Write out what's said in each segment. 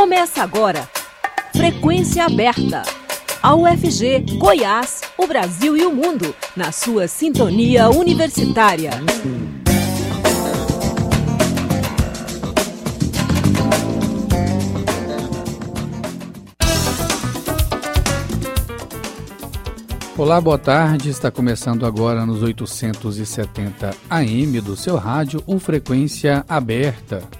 Começa agora. Frequência aberta. A UFG, Goiás, o Brasil e o mundo, na sua sintonia universitária. Olá, boa tarde. Está começando agora nos 870 AM do seu rádio, o Frequência Aberta.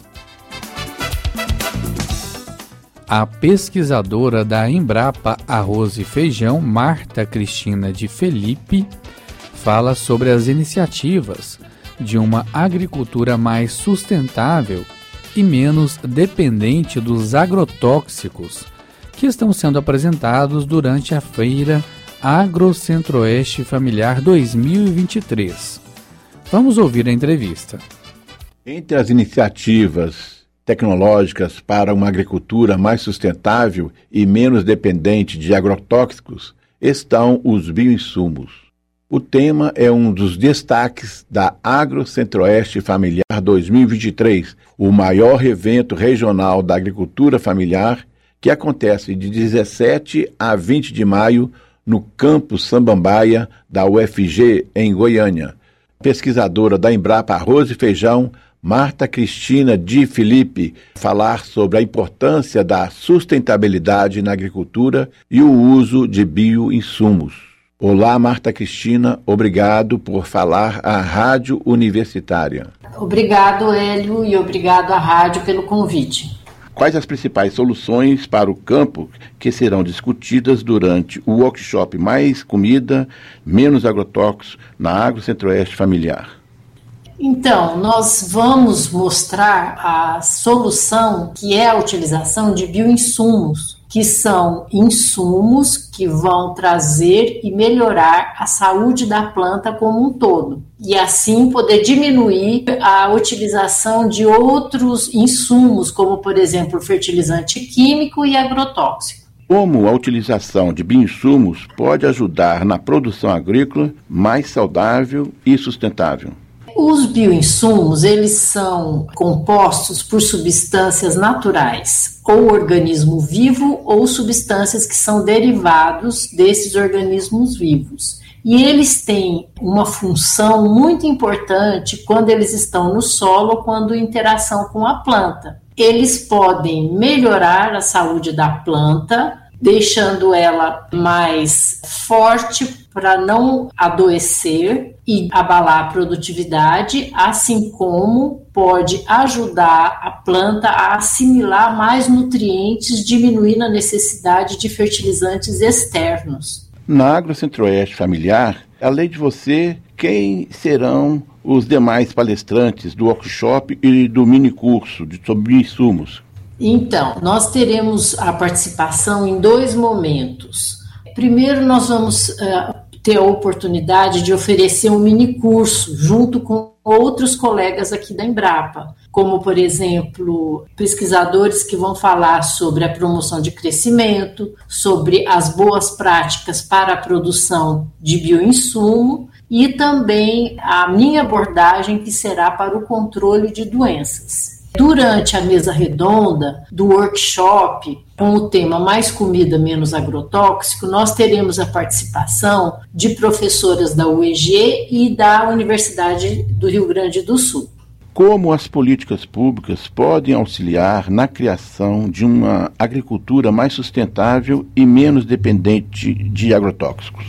A pesquisadora da Embrapa Arroz e Feijão, Marta Cristina de Felipe, fala sobre as iniciativas de uma agricultura mais sustentável e menos dependente dos agrotóxicos que estão sendo apresentados durante a feira Agrocentro-Oeste Familiar 2023. Vamos ouvir a entrevista. Entre as iniciativas tecnológicas para uma agricultura mais sustentável e menos dependente de agrotóxicos estão os bioinsumos. O tema é um dos destaques da Agro Centro-Oeste Familiar 2023, o maior evento regional da agricultura familiar que acontece de 17 a 20 de maio no campus Sambambaia da UFG, em Goiânia pesquisadora da Embrapa Arroz e Feijão, Marta Cristina Di Felipe, falar sobre a importância da sustentabilidade na agricultura e o uso de bioinsumos. Olá, Marta Cristina, obrigado por falar à Rádio Universitária. Obrigado, Hélio, e obrigado à rádio pelo convite. Quais as principais soluções para o campo que serão discutidas durante o workshop Mais Comida, Menos Agrotóxicos na Agro Centro-Oeste Familiar? Então, nós vamos mostrar a solução que é a utilização de bioinsumos que são insumos que vão trazer e melhorar a saúde da planta como um todo, e assim poder diminuir a utilização de outros insumos, como por exemplo fertilizante químico e agrotóxico. Como a utilização de bioinsumos pode ajudar na produção agrícola mais saudável e sustentável? Os bioinsumos, eles são compostos por substâncias naturais, ou organismo vivo, ou substâncias que são derivados desses organismos vivos. E eles têm uma função muito importante quando eles estão no solo, quando em interação com a planta. Eles podem melhorar a saúde da planta, deixando ela mais forte, para não adoecer e abalar a produtividade, assim como pode ajudar a planta a assimilar mais nutrientes, diminuindo a necessidade de fertilizantes externos. Na Agro Centro-Oeste Familiar, além de você, quem serão os demais palestrantes do workshop e do mini curso sobre insumos? Então, nós teremos a participação em dois momentos. Primeiro, nós vamos uh, ter a oportunidade de oferecer um mini curso junto com outros colegas aqui da Embrapa, como, por exemplo, pesquisadores que vão falar sobre a promoção de crescimento, sobre as boas práticas para a produção de bioinsumo e também a minha abordagem, que será para o controle de doenças. Durante a mesa redonda do workshop, com o tema Mais Comida, Menos Agrotóxico, nós teremos a participação de professoras da UEG e da Universidade do Rio Grande do Sul. Como as políticas públicas podem auxiliar na criação de uma agricultura mais sustentável e menos dependente de agrotóxicos?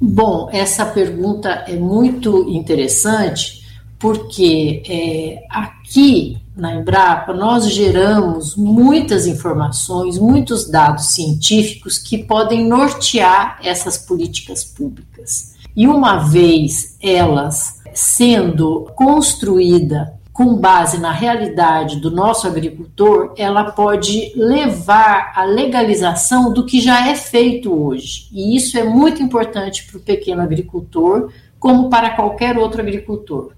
Bom, essa pergunta é muito interessante porque é, aqui na Embrapa nós geramos muitas informações, muitos dados científicos que podem nortear essas políticas públicas. E uma vez elas sendo construída com com base na realidade do nosso agricultor, ela pode levar à legalização do que já é feito hoje. E isso é muito importante para o pequeno agricultor, como para qualquer outro agricultor.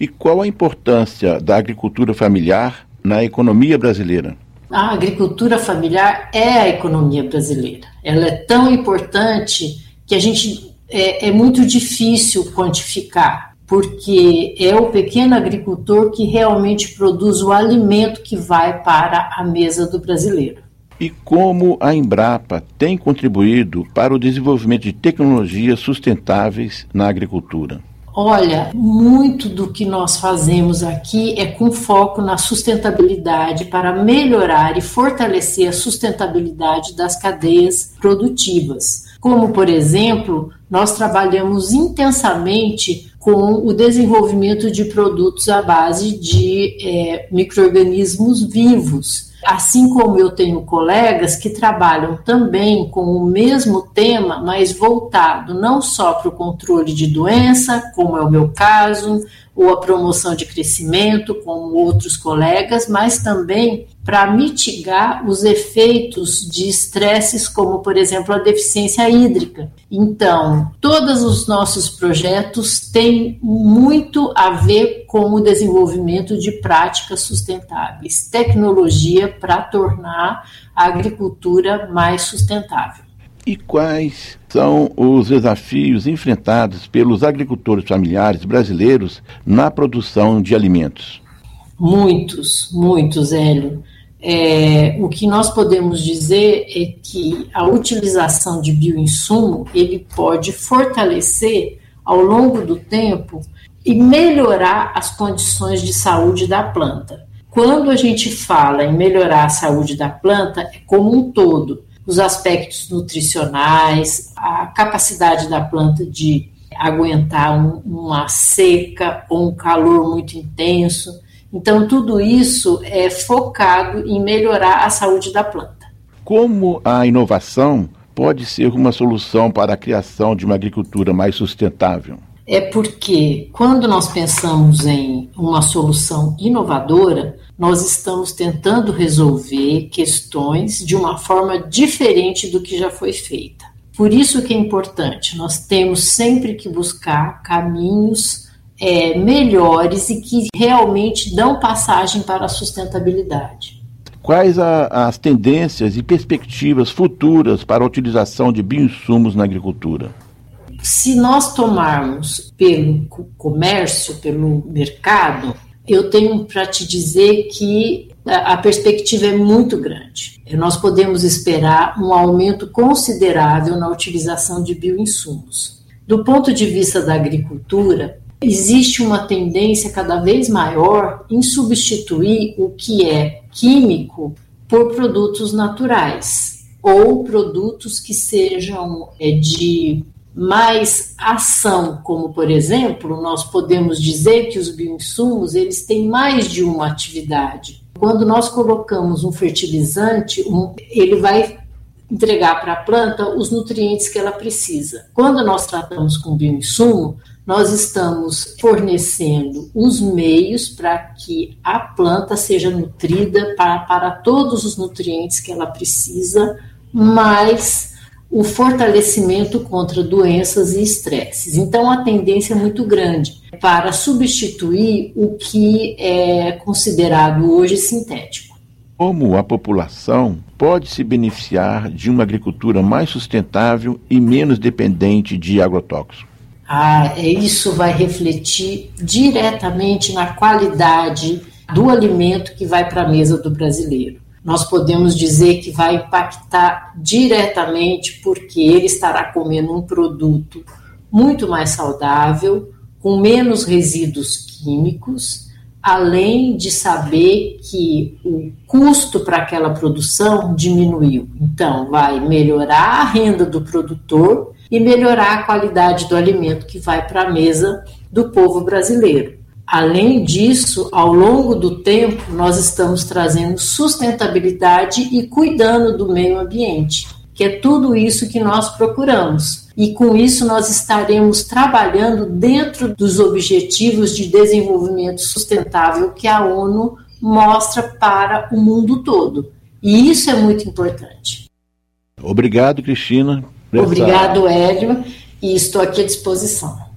E qual a importância da agricultura familiar na economia brasileira? A agricultura familiar é a economia brasileira. Ela é tão importante que a gente é, é muito difícil quantificar, porque é o pequeno agricultor que realmente produz o alimento que vai para a mesa do brasileiro. E como a Embrapa tem contribuído para o desenvolvimento de tecnologias sustentáveis na agricultura? Olha, muito do que nós fazemos aqui é com foco na sustentabilidade para melhorar e fortalecer a sustentabilidade das cadeias produtivas. Como, por exemplo, nós trabalhamos intensamente com o desenvolvimento de produtos à base de é, micro-organismos vivos Assim como eu tenho colegas que trabalham também com o mesmo tema, mas voltado não só para o controle de doença, como é o meu caso, ou a promoção de crescimento, como outros colegas, mas também para mitigar os efeitos de estresses, como, por exemplo, a deficiência hídrica. Então, todos os nossos projetos têm muito a ver com o desenvolvimento de práticas sustentáveis, tecnologia para tornar a agricultura mais sustentável. E quais são os desafios enfrentados pelos agricultores familiares brasileiros na produção de alimentos? Muitos, muitos, Hélio. É, o que nós podemos dizer é que a utilização de bioinsumo ele pode fortalecer ao longo do tempo e melhorar as condições de saúde da planta. Quando a gente fala em melhorar a saúde da planta, é como um todo os aspectos nutricionais, a capacidade da planta de aguentar um, uma seca ou um calor muito intenso. Então, tudo isso é focado em melhorar a saúde da planta. Como a inovação pode ser uma solução para a criação de uma agricultura mais sustentável? É porque, quando nós pensamos em uma solução inovadora, nós estamos tentando resolver questões de uma forma diferente do que já foi feita. Por isso que é importante, nós temos sempre que buscar caminhos é, melhores e que realmente dão passagem para a sustentabilidade. Quais a, as tendências e perspectivas futuras para a utilização de bioinsumos na agricultura? Se nós tomarmos pelo comércio, pelo mercado, eu tenho para te dizer que a perspectiva é muito grande. Nós podemos esperar um aumento considerável na utilização de bioinsumos. Do ponto de vista da agricultura, existe uma tendência cada vez maior em substituir o que é químico por produtos naturais ou produtos que sejam é, de mais ação, como por exemplo, nós podemos dizer que os bioinsumos eles têm mais de uma atividade. Quando nós colocamos um fertilizante, um, ele vai entregar para a planta os nutrientes que ela precisa. Quando nós tratamos com bioinsumo, nós estamos fornecendo os meios para que a planta seja nutrida para, para todos os nutrientes que ela precisa, mais o fortalecimento contra doenças e estresses. Então, a tendência é muito grande para substituir o que é considerado hoje sintético. Como a população pode se beneficiar de uma agricultura mais sustentável e menos dependente de agrotóxicos? Ah, é, isso vai refletir diretamente na qualidade do alimento que vai para a mesa do brasileiro nós podemos dizer que vai impactar diretamente porque ele estará comendo um produto muito mais saudável, com menos resíduos químicos, além de saber que o custo para aquela produção diminuiu. Então, vai melhorar a renda do produtor e melhorar a qualidade do alimento que vai para a mesa do povo brasileiro. Além disso, ao longo do tempo, nós estamos trazendo sustentabilidade e cuidando do meio ambiente, que é tudo isso que nós procuramos. e com isso nós estaremos trabalhando dentro dos objetivos de desenvolvimento sustentável que a ONU mostra para o mundo todo. E isso é muito importante. Obrigado, Cristina. Obrigado, Hélio, e estou aqui à disposição.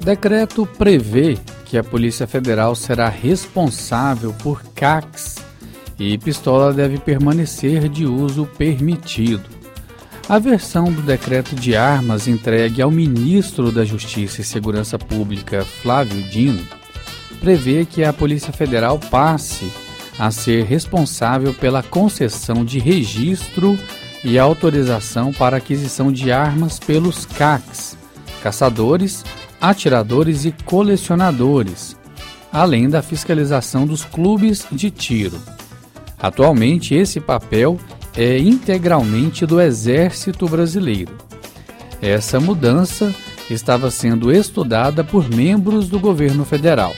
Decreto prevê que a Polícia Federal será responsável por CACs e pistola deve permanecer de uso permitido. A versão do decreto de armas entregue ao ministro da Justiça e Segurança Pública, Flávio Dino, prevê que a Polícia Federal passe a ser responsável pela concessão de registro e autorização para aquisição de armas pelos CACs, caçadores, atiradores e colecionadores, além da fiscalização dos clubes de tiro. Atualmente, esse papel é integralmente do Exército Brasileiro. Essa mudança estava sendo estudada por membros do governo federal.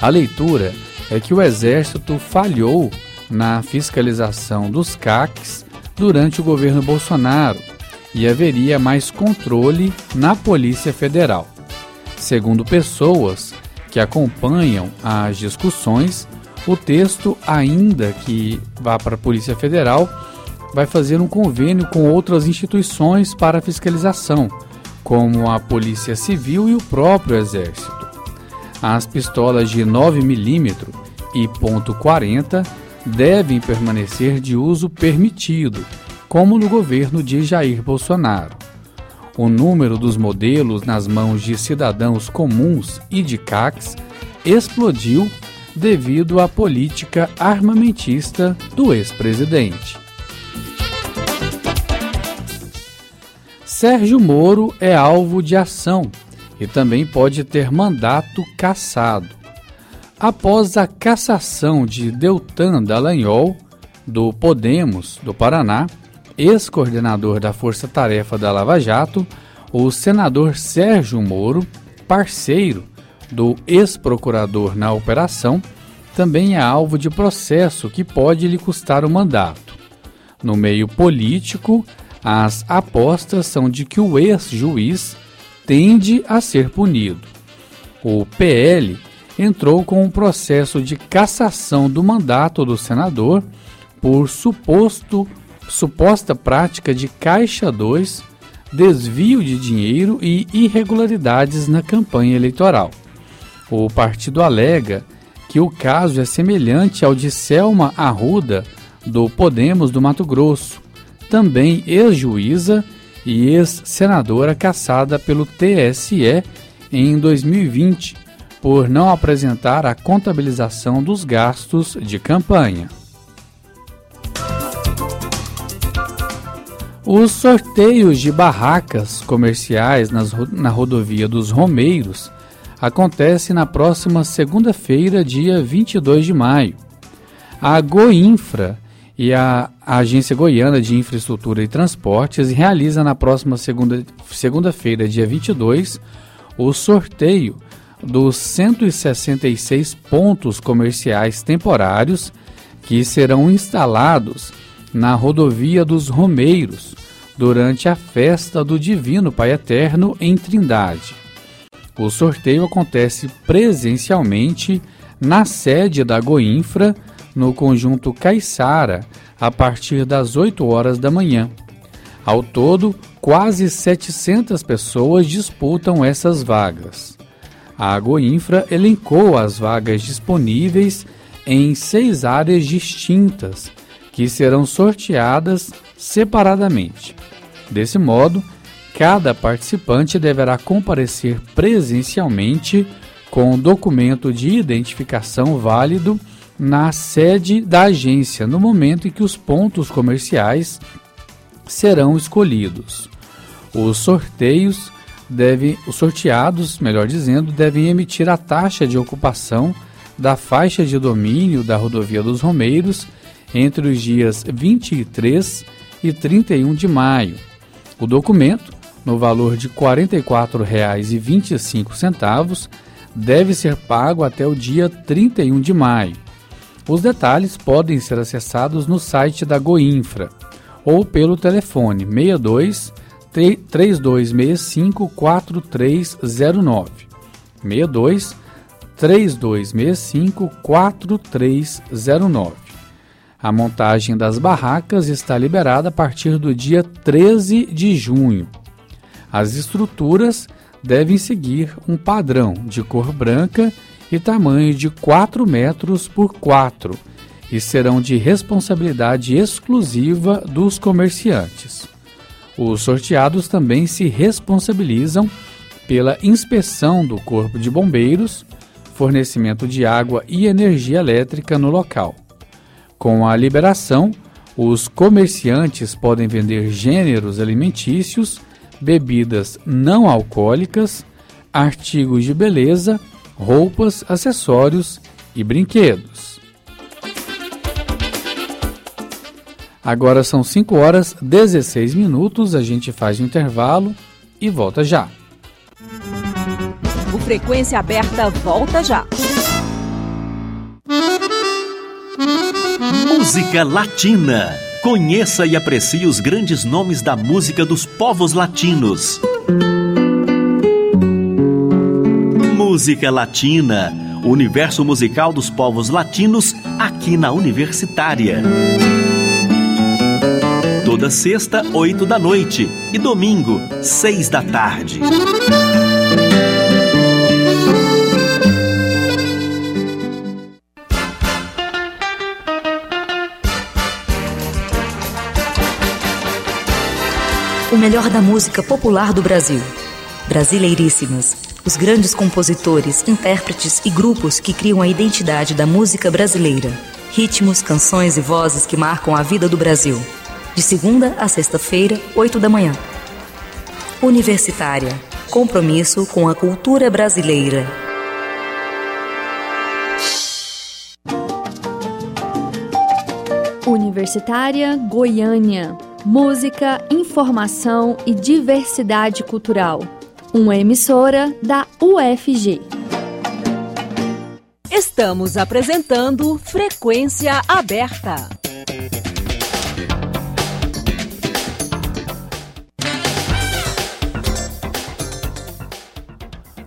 A leitura é que o Exército falhou na fiscalização dos CACs durante o governo Bolsonaro e haveria mais controle na Polícia Federal. Segundo pessoas que acompanham as discussões, o texto, ainda que vá para a Polícia Federal, vai fazer um convênio com outras instituições para fiscalização, como a Polícia Civil e o próprio Exército. As pistolas de 9mm e .40 devem permanecer de uso permitido, como no governo de Jair Bolsonaro. O número dos modelos nas mãos de cidadãos comuns e de CACs explodiu devido à política armamentista do ex-presidente. Sérgio Moro é alvo de ação e também pode ter mandato cassado. Após a cassação de Deltan Dallagnol, do Podemos do Paraná, ex-coordenador da Força Tarefa da Lava Jato, o senador Sérgio Moro, parceiro do ex-procurador na operação também é alvo de processo que pode lhe custar o mandato. No meio político, as apostas são de que o ex-juiz tende a ser punido. O PL entrou com um processo de cassação do mandato do senador por suposto suposta prática de caixa 2, desvio de dinheiro e irregularidades na campanha eleitoral. O partido alega que o caso é semelhante ao de Selma Arruda, do Podemos do Mato Grosso, também ex-juíza e ex-senadora caçada pelo TSE em 2020 por não apresentar a contabilização dos gastos de campanha. Os sorteios de barracas comerciais nas, na rodovia dos Romeiros acontece na próxima segunda-feira, dia 22 de maio. A Goinfra e a Agência Goiana de Infraestrutura e Transportes realiza na próxima segunda-feira, dia 22, o sorteio dos 166 pontos comerciais temporários que serão instalados na rodovia dos Romeiros durante a festa do Divino Pai Eterno em Trindade. O sorteio acontece presencialmente na sede da Goinfra, no conjunto Caiçara, a partir das 8 horas da manhã. Ao todo, quase 700 pessoas disputam essas vagas. A Goinfra elencou as vagas disponíveis em seis áreas distintas, que serão sorteadas separadamente. Desse modo, cada participante deverá comparecer presencialmente com documento de identificação válido na sede da agência no momento em que os pontos comerciais serão escolhidos. Os sorteios devem, os sorteados, melhor dizendo, devem emitir a taxa de ocupação da faixa de domínio da rodovia dos Romeiros entre os dias 23 e 31 de maio. O documento no valor de R$ 44,25, deve ser pago até o dia 31 de maio. Os detalhes podem ser acessados no site da Goinfra. ou pelo telefone 62 3265 4309. 62 3265 4309. A montagem das barracas está liberada a partir do dia 13 de junho. As estruturas devem seguir um padrão de cor branca e tamanho de 4 metros por 4 e serão de responsabilidade exclusiva dos comerciantes. Os sorteados também se responsabilizam pela inspeção do Corpo de Bombeiros, fornecimento de água e energia elétrica no local. Com a liberação, os comerciantes podem vender gêneros alimentícios, bebidas não alcoólicas, artigos de beleza, roupas, acessórios e brinquedos. Agora são 5 horas 16 minutos, a gente faz um intervalo e volta já. O Frequência Aberta volta já. Música Latina. Conheça e aprecie os grandes nomes da música dos povos latinos. Música Latina. O universo musical dos povos latinos aqui na Universitária toda sexta, oito da noite e domingo, seis da tarde. O melhor da música popular do Brasil. Brasileiríssimas. Os grandes compositores, intérpretes e grupos que criam a identidade da música brasileira. Ritmos, canções e vozes que marcam a vida do Brasil de segunda a sexta-feira, 8 da manhã. Universitária compromisso com a cultura brasileira. Universitária Goiânia. Música, informação e diversidade cultural. Uma emissora da UFG. Estamos apresentando Frequência Aberta.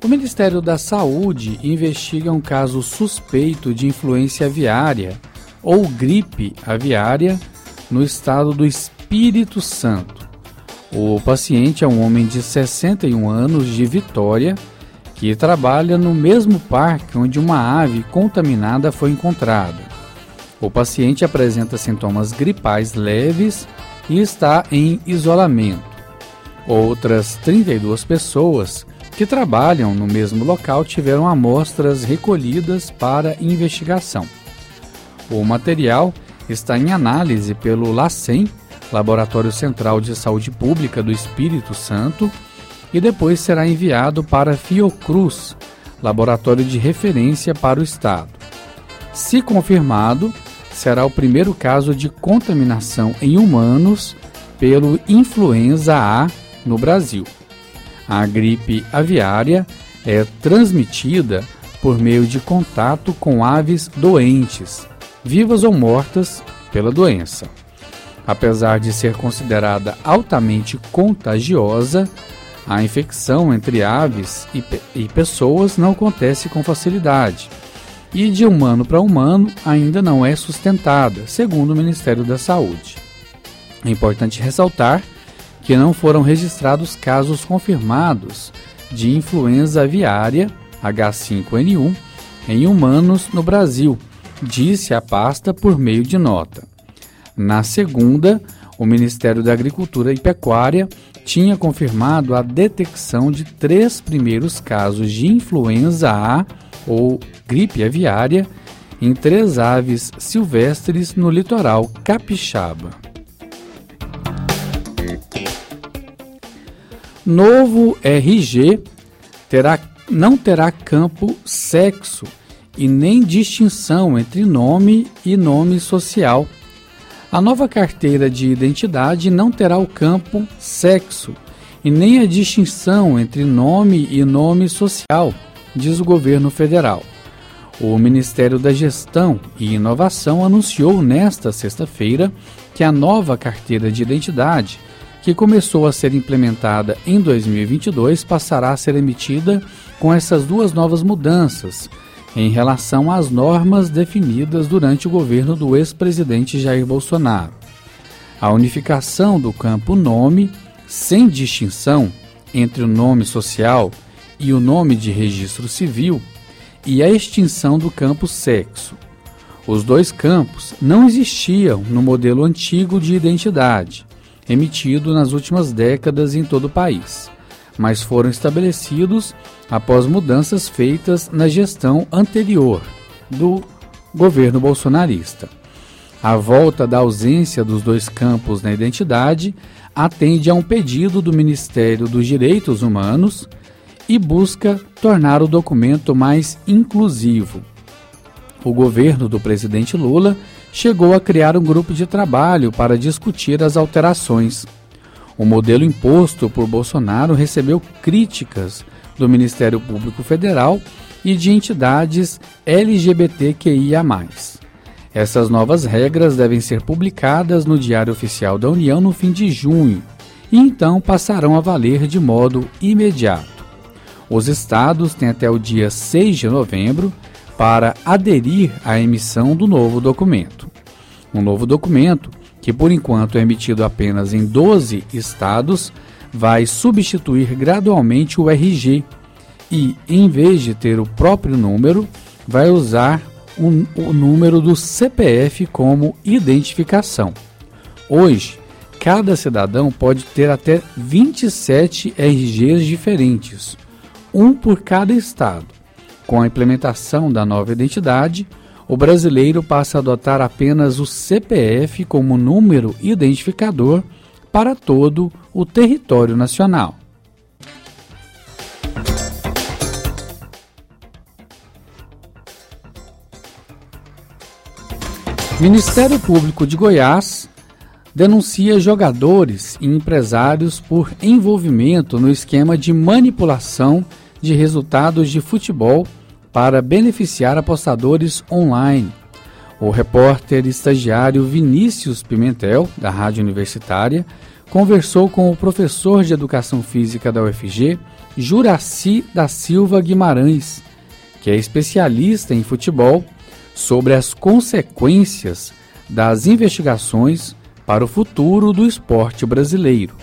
O Ministério da Saúde investiga um caso suspeito de influência aviária ou gripe aviária no estado do Espírito Santo. O paciente é um homem de 61 anos de Vitória que trabalha no mesmo parque onde uma ave contaminada foi encontrada. O paciente apresenta sintomas gripais leves e está em isolamento. Outras 32 pessoas que trabalham no mesmo local tiveram amostras recolhidas para investigação. O material está em análise pelo LACEN, Laboratório Central de Saúde Pública do Espírito Santo, e depois será enviado para Fiocruz, laboratório de referência para o Estado. Se confirmado, será o primeiro caso de contaminação em humanos pelo influenza A no Brasil. A gripe aviária é transmitida por meio de contato com aves doentes, vivas ou mortas pela doença. Apesar de ser considerada altamente contagiosa, a infecção entre aves e, e pessoas não acontece com facilidade e de humano para humano ainda não é sustentada, segundo o Ministério da Saúde. É importante ressaltar que não foram registrados casos confirmados de influenza aviária H5N1 em humanos no Brasil, disse a pasta por meio de nota. Na segunda, o Ministério da Agricultura e Pecuária tinha confirmado a detecção de três primeiros casos de influenza A ou gripe aviária em três aves silvestres no litoral capixaba. Novo RG terá, não terá campo sexo e nem distinção entre nome e nome social. A nova carteira de identidade não terá o campo sexo e nem a distinção entre nome e nome social, diz o governo federal. O Ministério da Gestão e Inovação anunciou nesta sexta-feira que a nova carteira de identidade, que começou a ser implementada em 2022, passará a ser emitida com essas duas novas mudanças em relação às normas definidas durante o governo do ex-presidente Jair Bolsonaro. A unificação do campo nome, sem distinção entre o nome social e o nome de registro civil, e a extinção do campo sexo. Os dois campos não existiam no modelo antigo de identidade, emitido nas últimas décadas em todo o país, mas foram estabelecidos após mudanças feitas na gestão anterior do governo bolsonarista. A volta da ausência dos dois campos na identidade atende a um pedido do Ministério dos Direitos Humanos e busca tornar o documento mais inclusivo. O governo do presidente Lula chegou a criar um grupo de trabalho para discutir as alterações. O modelo imposto por Bolsonaro recebeu críticas do Ministério Público Federal e de entidades LGBTQIA. Essas novas regras devem ser publicadas no Diário Oficial da União no fim de junho e então passarão a valer de modo imediato. Os estados têm até o dia 6 de novembro para aderir à emissão do novo documento. Um novo documento, que por enquanto é emitido apenas em 12 estados, vai substituir gradualmente o RG e, em vez de ter o próprio número, vai usar o, o número do CPF como identificação. Hoje, cada cidadão pode ter até 27 RGs diferentes, um por cada estado. Com a implementação da nova identidade, o brasileiro passa a adotar apenas o CPF como número identificador para todo o território nacional. Ministério Público de Goiás denuncia jogadores e empresários por envolvimento no esquema de manipulação de resultados de futebol para beneficiar apostadores online. O repórter estagiário Vinícius Pimentel, da Rádio Universitária, conversou com o professor de Educação Física da UFG, Juraci da Silva Guimarães, que é especialista em futebol sobre as consequências das investigações para o futuro do esporte brasileiro.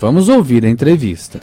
Vamos ouvir a entrevista.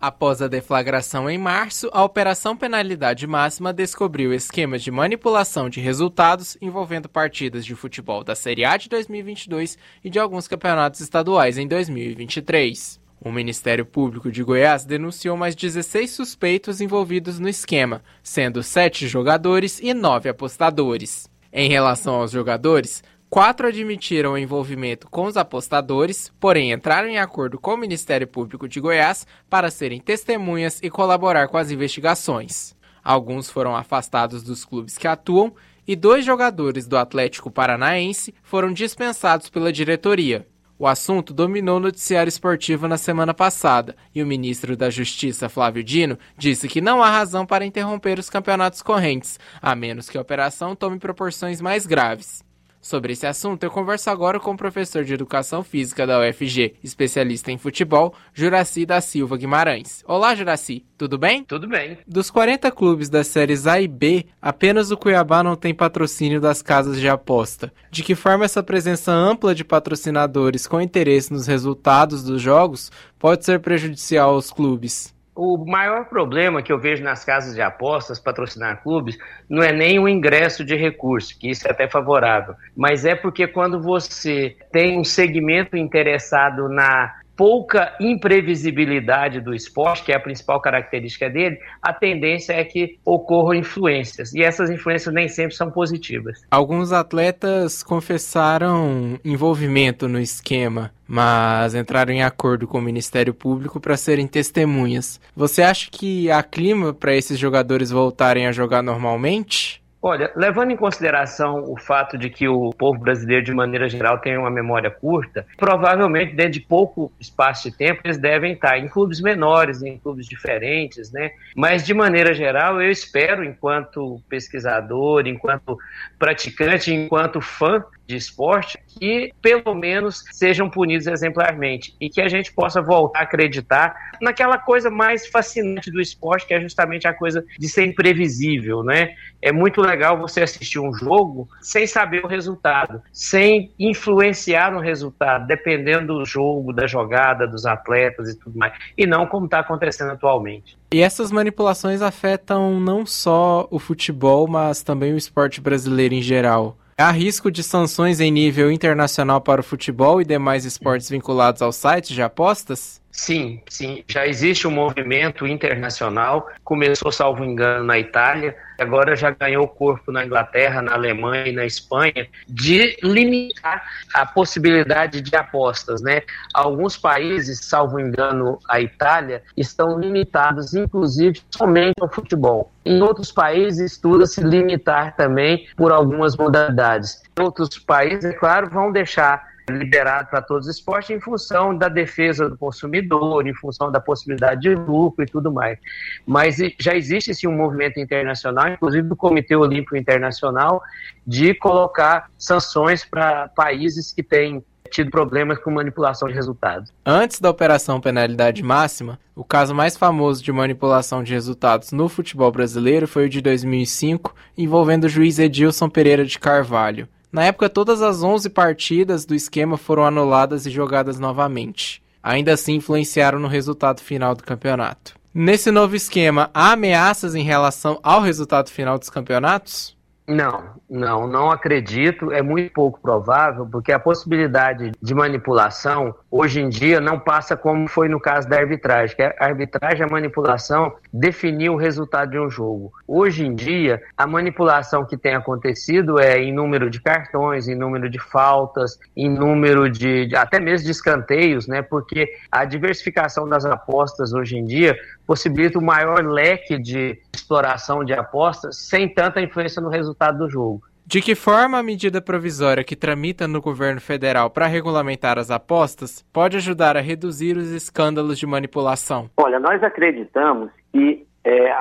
Após a deflagração em março, a Operação Penalidade Máxima descobriu esquemas de manipulação de resultados envolvendo partidas de futebol da Série A de 2022 e de alguns campeonatos estaduais em 2023. O Ministério Público de Goiás denunciou mais 16 suspeitos envolvidos no esquema, sendo 7 jogadores e 9 apostadores. Em relação aos jogadores, quatro admitiram o envolvimento com os apostadores, porém entraram em acordo com o Ministério Público de Goiás para serem testemunhas e colaborar com as investigações. Alguns foram afastados dos clubes que atuam e dois jogadores do Atlético Paranaense foram dispensados pela diretoria. O assunto dominou o noticiário esportivo na semana passada e o ministro da Justiça, Flávio Dino, disse que não há razão para interromper os campeonatos correntes, a menos que a operação tome proporções mais graves. Sobre esse assunto, eu converso agora com o professor de Educação Física da UFG, especialista em futebol, Juraci da Silva Guimarães. Olá, Juraci, tudo bem? Tudo bem. Dos 40 clubes das séries A e B, apenas o Cuiabá não tem patrocínio das casas de aposta. De que forma essa presença ampla de patrocinadores com interesse nos resultados dos jogos pode ser prejudicial aos clubes? O maior problema que eu vejo nas casas de apostas patrocinar clubes não é nem o ingresso de recurso, que isso é até favorável, mas é porque quando você tem um segmento interessado na pouca imprevisibilidade do esporte, que é a principal característica dele, a tendência é que ocorram influências. E essas influências nem sempre são positivas. Alguns atletas confessaram envolvimento no esquema, mas entraram em acordo com o Ministério Público para serem testemunhas. Você acha que há clima para esses jogadores voltarem a jogar normalmente? Olha, levando em consideração o fato de que o povo brasileiro, de maneira geral, tem uma memória curta, provavelmente, dentro de pouco espaço de tempo, eles devem estar em clubes menores, em clubes diferentes, né? Mas, de maneira geral, eu espero, enquanto pesquisador, enquanto praticante, enquanto fã de esporte que pelo menos sejam punidos exemplarmente e que a gente possa voltar a acreditar naquela coisa mais fascinante do esporte, que é justamente a coisa de ser imprevisível, né? É muito legal você assistir um jogo sem saber o resultado, sem influenciar no resultado, dependendo do jogo, da jogada, dos atletas e tudo mais, e não como está acontecendo atualmente. E essas manipulações afetam não só o futebol, mas também o esporte brasileiro em geral. Há risco de sanções em nível internacional para o futebol e demais esportes vinculados aos sites de apostas? Sim, sim. Já existe um movimento internacional, começou, salvo engano, na Itália, agora já ganhou corpo na Inglaterra, na Alemanha e na Espanha, de limitar a possibilidade de apostas. Né? Alguns países, salvo engano, a Itália, estão limitados, inclusive, somente ao futebol. Em outros países, estuda-se limitar também por algumas modalidades. Outros países, é claro, vão deixar liberado para todos os esportes em função da defesa do consumidor, em função da possibilidade de lucro e tudo mais. Mas já existe sim um movimento internacional, inclusive do Comitê Olímpico Internacional, de colocar sanções para países que têm tido problemas com manipulação de resultados. Antes da operação penalidade máxima, o caso mais famoso de manipulação de resultados no futebol brasileiro foi o de 2005, envolvendo o juiz Edilson Pereira de Carvalho. Na época, todas as 11 partidas do esquema foram anuladas e jogadas novamente. Ainda assim, influenciaram no resultado final do campeonato. Nesse novo esquema, há ameaças em relação ao resultado final dos campeonatos? Não, não, não acredito. É muito pouco provável, porque a possibilidade de manipulação hoje em dia não passa como foi no caso da arbitragem, que a arbitragem, a manipulação definiu o resultado de um jogo. Hoje em dia, a manipulação que tem acontecido é em número de cartões, em número de faltas, em número de até mesmo de escanteios, né? Porque a diversificação das apostas hoje em dia possibilita o um maior leque de exploração de apostas sem tanta influência no resultado do jogo. De que forma a medida provisória que tramita no governo federal para regulamentar as apostas pode ajudar a reduzir os escândalos de manipulação? Olha, nós acreditamos que é,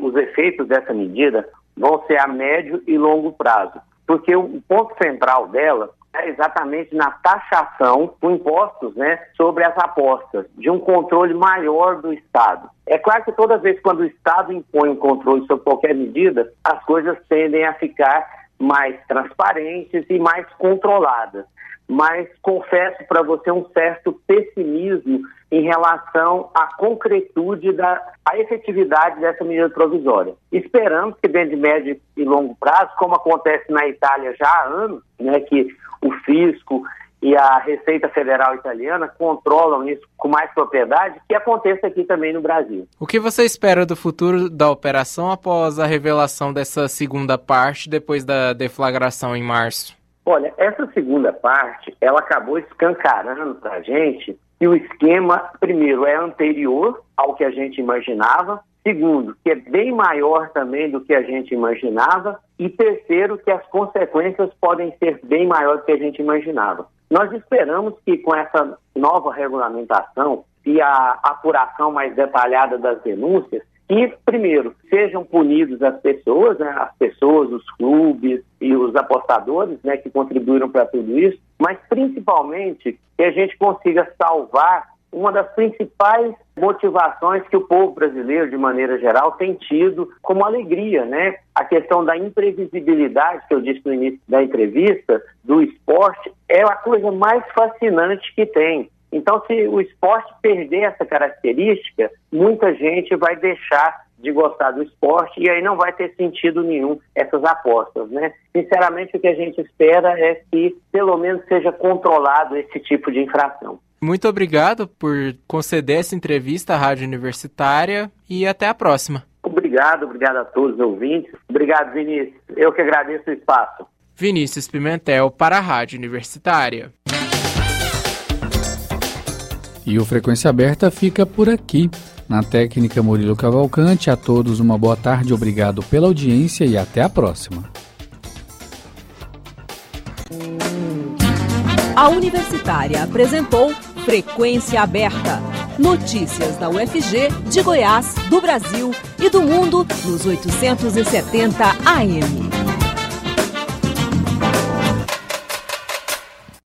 os efeitos dessa medida vão ser a médio e longo prazo, porque o ponto central dela é exatamente na taxação com impostos né, sobre as apostas, de um controle maior do Estado. É claro que toda vez quando o Estado impõe um controle sobre qualquer medida, as coisas tendem a ficar mais transparentes e mais controladas. Mas confesso para você um certo pessimismo em relação à concretude da à efetividade dessa medida provisória. Esperamos que dentro de médio e longo prazo, como acontece na Itália já há anos, né, que o fisco e a Receita Federal Italiana controlam isso com mais propriedade, que aconteça aqui também no Brasil. O que você espera do futuro da operação após a revelação dessa segunda parte, depois da deflagração em março? Olha, essa segunda parte, ela acabou escancarando para a gente que o esquema, primeiro, é anterior ao que a gente imaginava, Segundo, que é bem maior também do que a gente imaginava. E terceiro, que as consequências podem ser bem maiores do que a gente imaginava. Nós esperamos que com essa nova regulamentação e a apuração mais detalhada das denúncias, que, primeiro, sejam punidos as pessoas, né, as pessoas, os clubes e os apostadores né, que contribuíram para tudo isso, mas principalmente que a gente consiga salvar uma das principais motivações que o povo brasileiro, de maneira geral, tem tido como alegria, né? A questão da imprevisibilidade, que eu disse no início da entrevista, do esporte, é a coisa mais fascinante que tem. Então, se o esporte perder essa característica, muita gente vai deixar de gostar do esporte e aí não vai ter sentido nenhum essas apostas, né? Sinceramente, o que a gente espera é que pelo menos seja controlado esse tipo de infração. Muito obrigado por conceder essa entrevista à Rádio Universitária e até a próxima. Obrigado, obrigado a todos os ouvintes. Obrigado, Vinícius. Eu que agradeço o espaço. Vinícius Pimentel para a Rádio Universitária. E o Frequência Aberta fica por aqui. Na técnica Murilo Cavalcante, a todos uma boa tarde, obrigado pela audiência e até a próxima. A Universitária apresentou Frequência Aberta. Notícias da UFG, de Goiás, do Brasil e do mundo nos 870 AM.